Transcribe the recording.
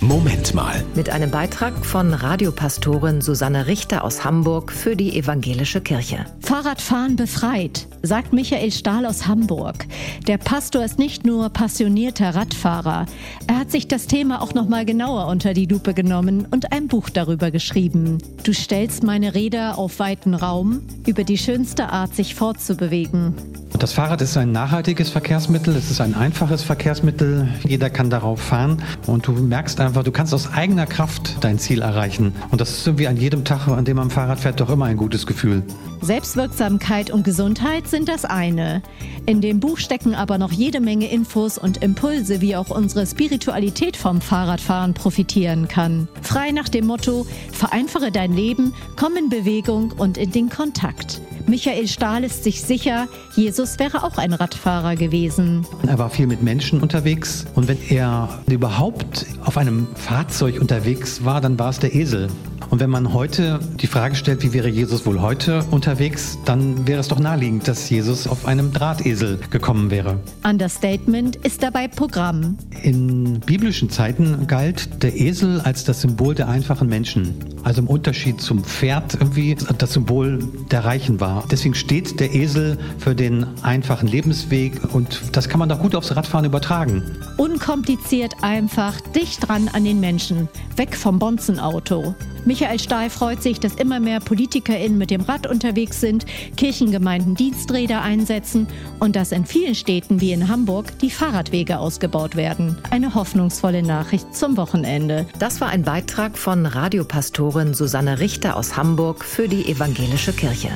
Moment mal. Mit einem Beitrag von Radiopastorin Susanne Richter aus Hamburg für die Evangelische Kirche. Fahrradfahren befreit, sagt Michael Stahl aus Hamburg. Der Pastor ist nicht nur passionierter Radfahrer. Er hat sich das Thema auch noch mal genauer unter die Lupe genommen und ein Buch darüber geschrieben. Du stellst meine Räder auf weiten Raum über die schönste Art, sich fortzubewegen. Das Fahrrad ist ein nachhaltiges Verkehrsmittel, es ist ein einfaches Verkehrsmittel, jeder kann darauf fahren und du merkst einfach, du kannst aus eigener Kraft dein Ziel erreichen. Und das ist irgendwie an jedem Tag, an dem man Fahrrad fährt, doch immer ein gutes Gefühl. Selbstwirksamkeit und Gesundheit sind das eine. In dem Buch stecken aber noch jede Menge Infos und Impulse, wie auch unsere Spiritualität vom Fahrradfahren profitieren kann. Frei nach dem Motto, vereinfache dein Leben, komm in Bewegung und in den Kontakt. Michael Stahl ist sich sicher, Jesus wäre auch ein Radfahrer gewesen. Er war viel mit Menschen unterwegs und wenn er überhaupt auf einem Fahrzeug unterwegs war, dann war es der Esel. Und wenn man heute die Frage stellt, wie wäre Jesus wohl heute unterwegs, dann wäre es doch naheliegend, dass Jesus auf einem Drahtesel gekommen wäre. Understatement ist dabei Programm. In biblischen Zeiten galt der Esel als das Symbol der einfachen Menschen. Also im Unterschied zum Pferd irgendwie das Symbol der Reichen war. Deswegen steht der Esel für den einfachen Lebensweg und das kann man doch gut aufs Radfahren übertragen. Unkompliziert einfach, dicht dran an den Menschen, weg vom Bonzenauto. Michael Stahl freut sich, dass immer mehr PolitikerInnen mit dem Rad unterwegs sind, Kirchengemeinden Diensträder einsetzen und dass in vielen Städten wie in Hamburg die Fahrradwege ausgebaut werden. Eine hoffnungsvolle Nachricht zum Wochenende. Das war ein Beitrag von Radiopastorin Susanne Richter aus Hamburg für die Evangelische Kirche.